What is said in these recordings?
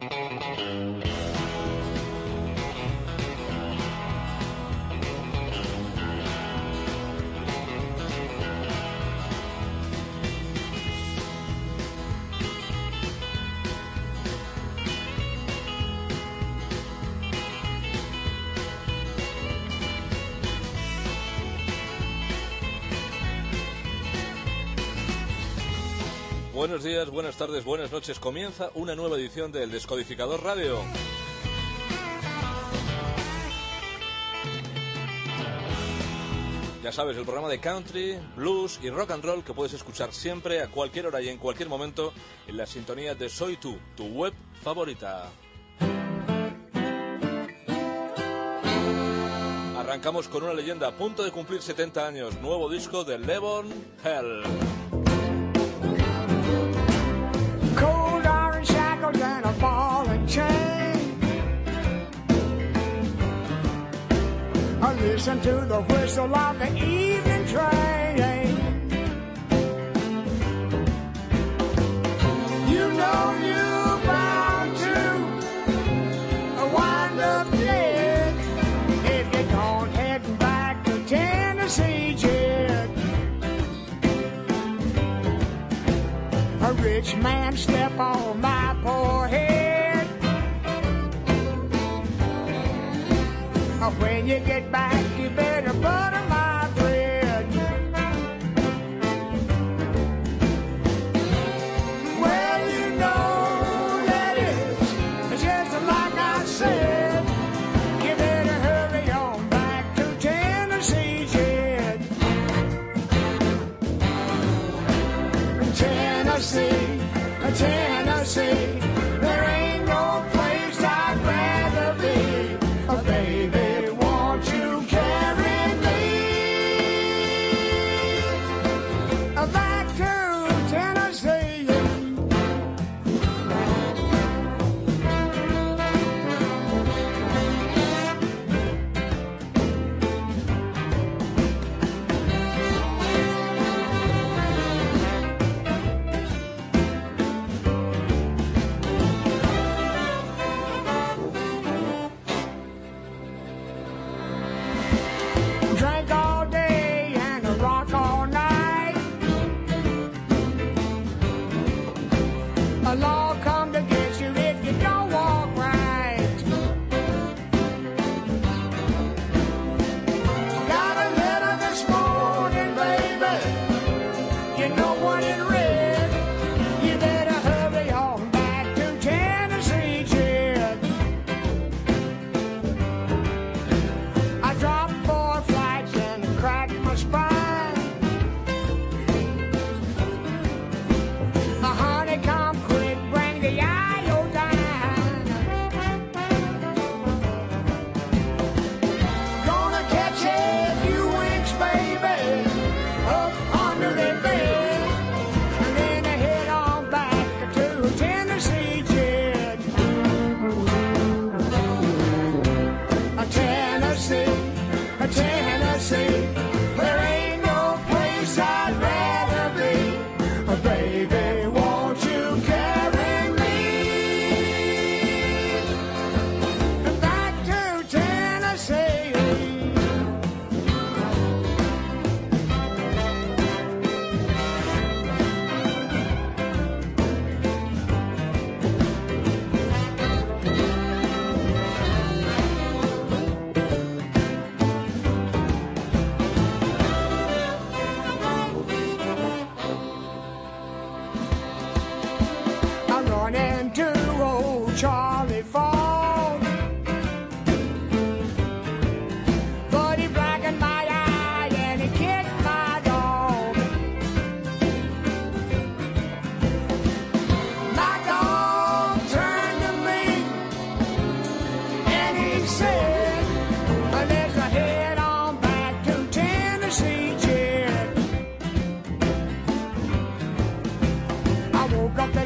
Música Buenos días, buenas tardes, buenas noches. Comienza una nueva edición del Descodificador Radio. Ya sabes, el programa de country, blues y rock and roll que puedes escuchar siempre, a cualquier hora y en cualquier momento, en la sintonía de Soy Tú, tu web favorita. Arrancamos con una leyenda a punto de cumplir 70 años, nuevo disco de Levon Hell. listen to the whistle of the evening train. You know you're bound to wind up dead if you're gone heading back to Tennessee, Jack. A rich man step on my porch.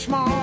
small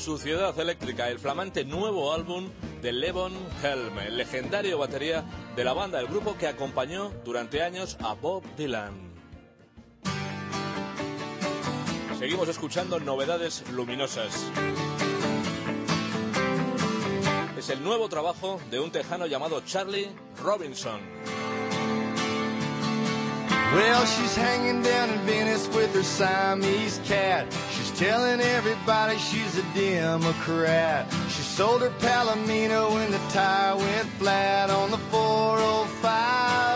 Sociedad Eléctrica, el flamante nuevo álbum de Levon Helm, el legendario batería de la banda, el grupo que acompañó durante años a Bob Dylan. Seguimos escuchando novedades luminosas. Es el nuevo trabajo de un tejano llamado Charlie Robinson. Well, she's hanging down in Venice with her Siamese cat. Telling everybody she's a Democrat. She sold her Palomino when the tire went flat on the 405.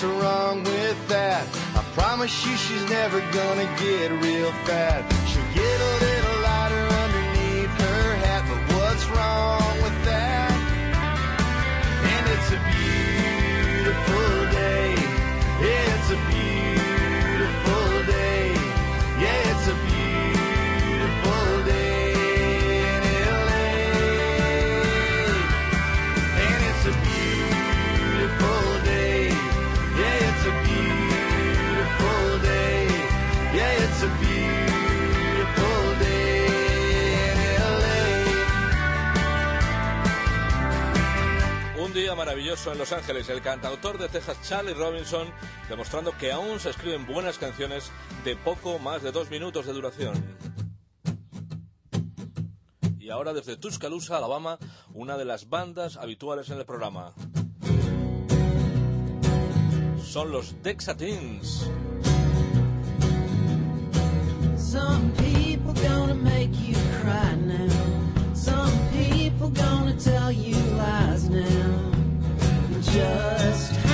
What's wrong with that? I promise you she's never gonna get real fat. She'll get a little Un día maravilloso en Los Ángeles, el cantautor de Texas Charlie Robinson demostrando que aún se escriben buenas canciones de poco más de dos minutos de duración. Y ahora desde Tuscaloosa, Alabama, una de las bandas habituales en el programa. Son los now. Gonna tell you lies now. Just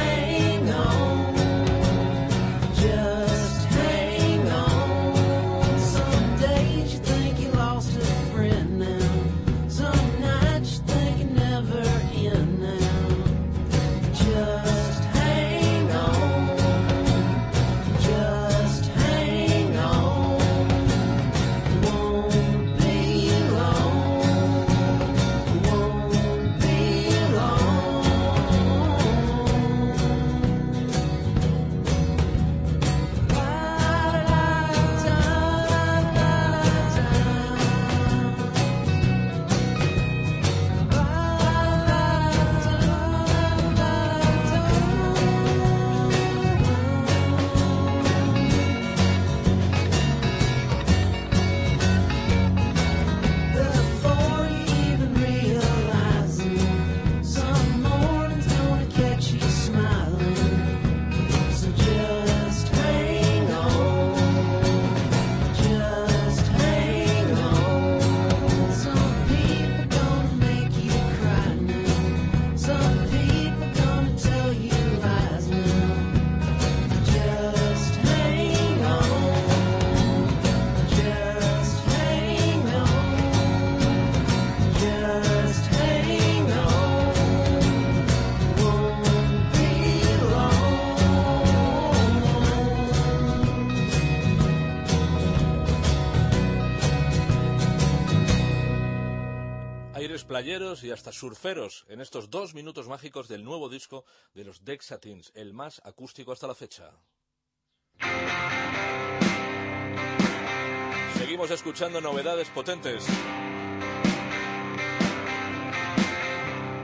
playeros y hasta surferos en estos dos minutos mágicos del nuevo disco de los Dexatins, el más acústico hasta la fecha. Seguimos escuchando novedades potentes.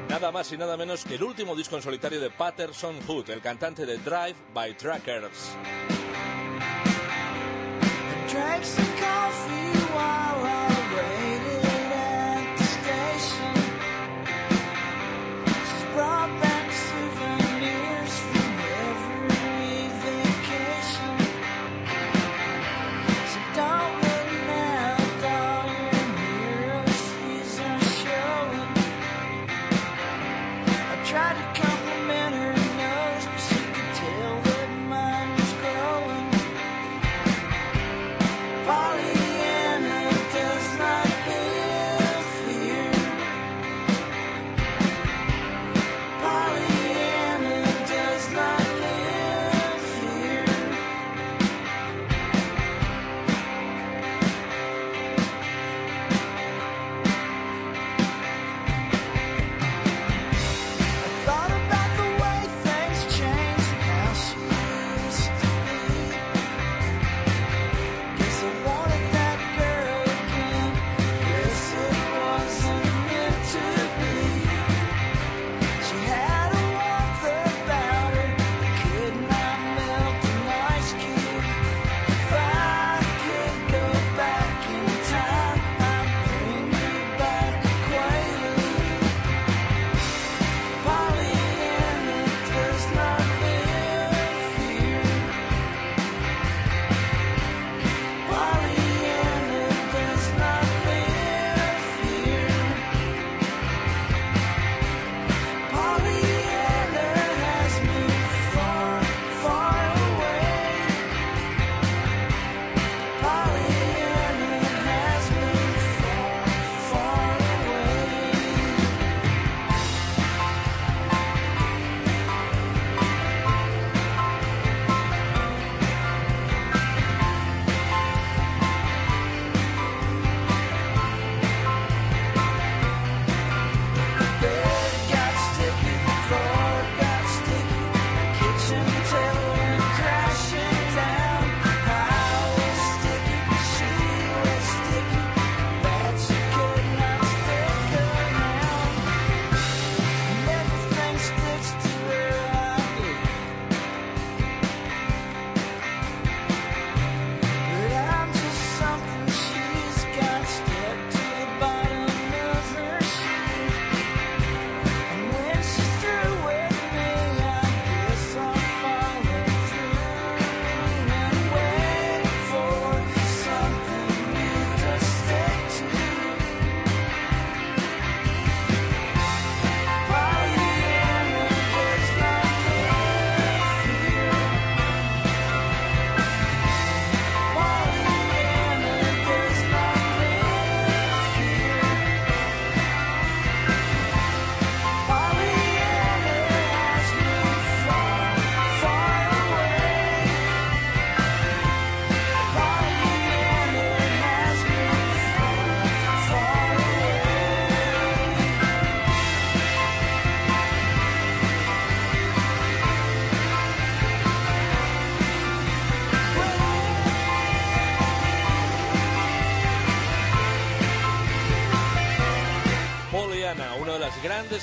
Nada más y nada menos que el último disco en solitario de Patterson Hood, el cantante de Drive by Trackers.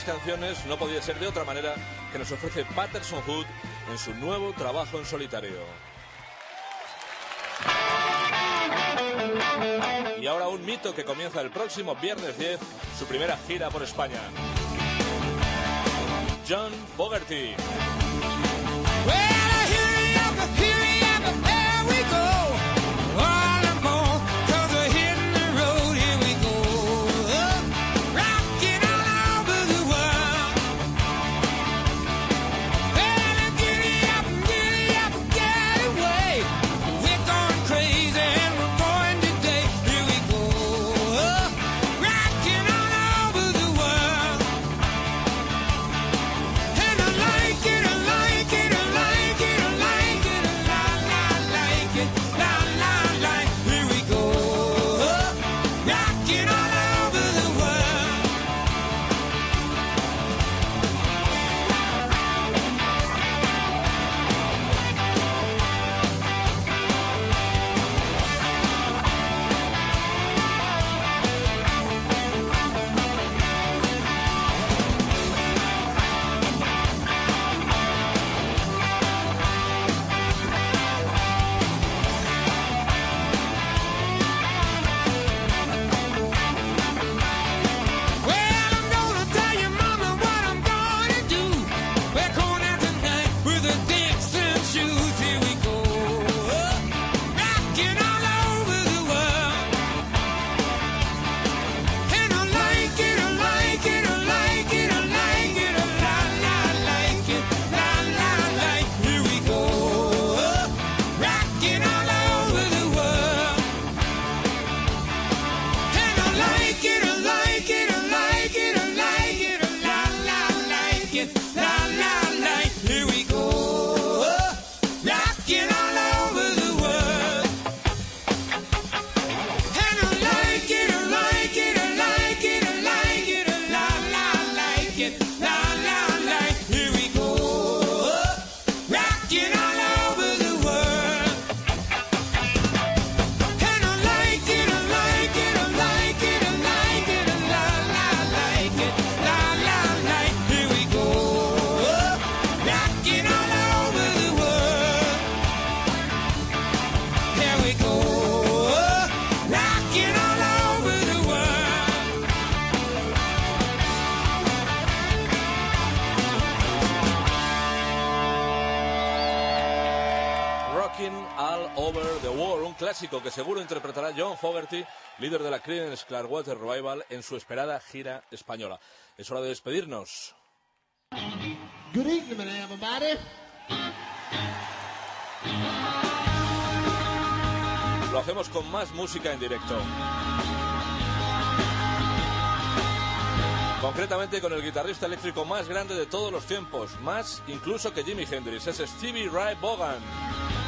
canciones no podía ser de otra manera que nos ofrece Patterson Hood en su nuevo trabajo en solitario. Y ahora un mito que comienza el próximo viernes 10, su primera gira por España. John Fogerty. All Over the World, un clásico que seguro interpretará John Fogerty, líder de la Creedence Clearwater Revival, en su esperada gira española. Es hora de despedirnos. Good evening, everybody. Lo hacemos con más música en directo. Concretamente con el guitarrista eléctrico más grande de todos los tiempos, más incluso que Jimi Hendrix, es Stevie Ray Vaughan.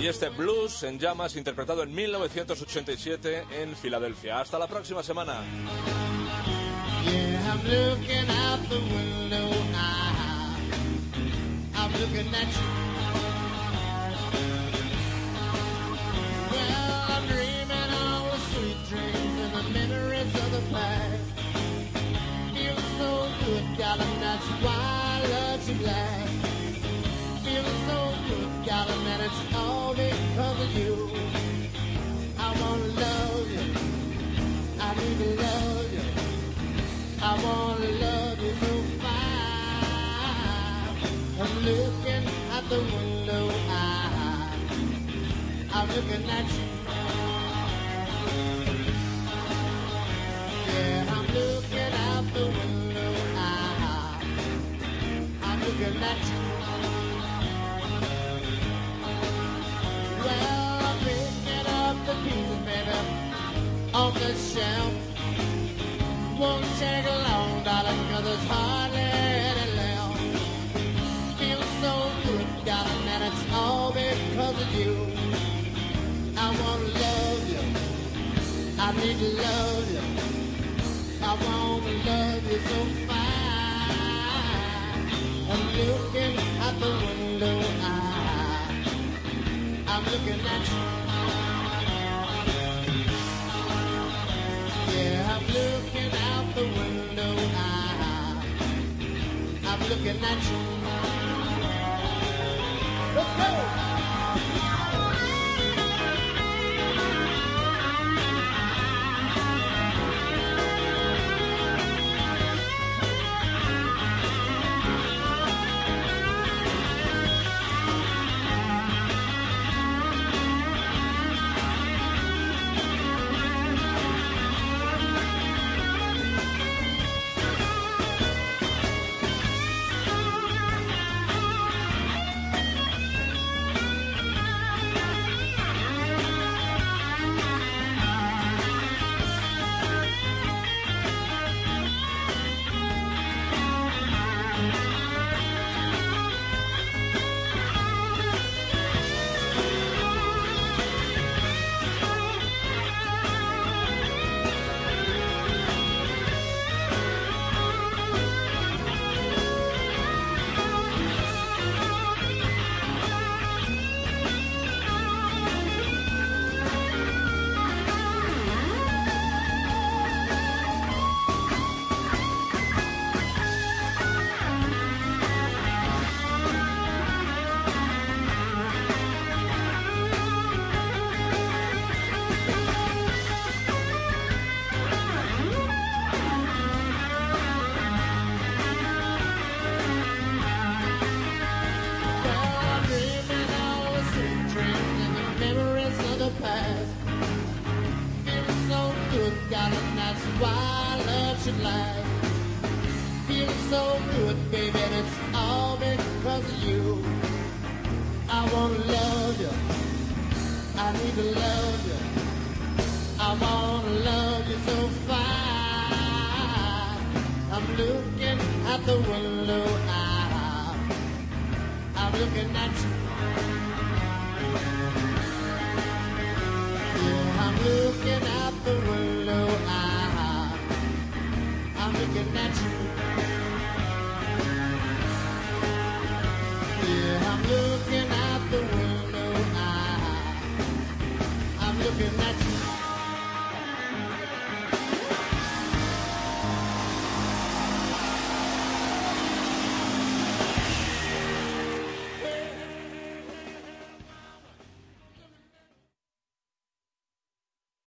Y este blues en llamas interpretado en 1987 en Filadelfia. Hasta la próxima semana. Because of you. I wanna love you. I need to love you. I wanna love you so. I'm looking at the window. I, I'm looking at you. Looking at you. Yeah, I'm looking out the window. I, I'm looking at you. Let's go. I'm looking at the window. I'm looking at you.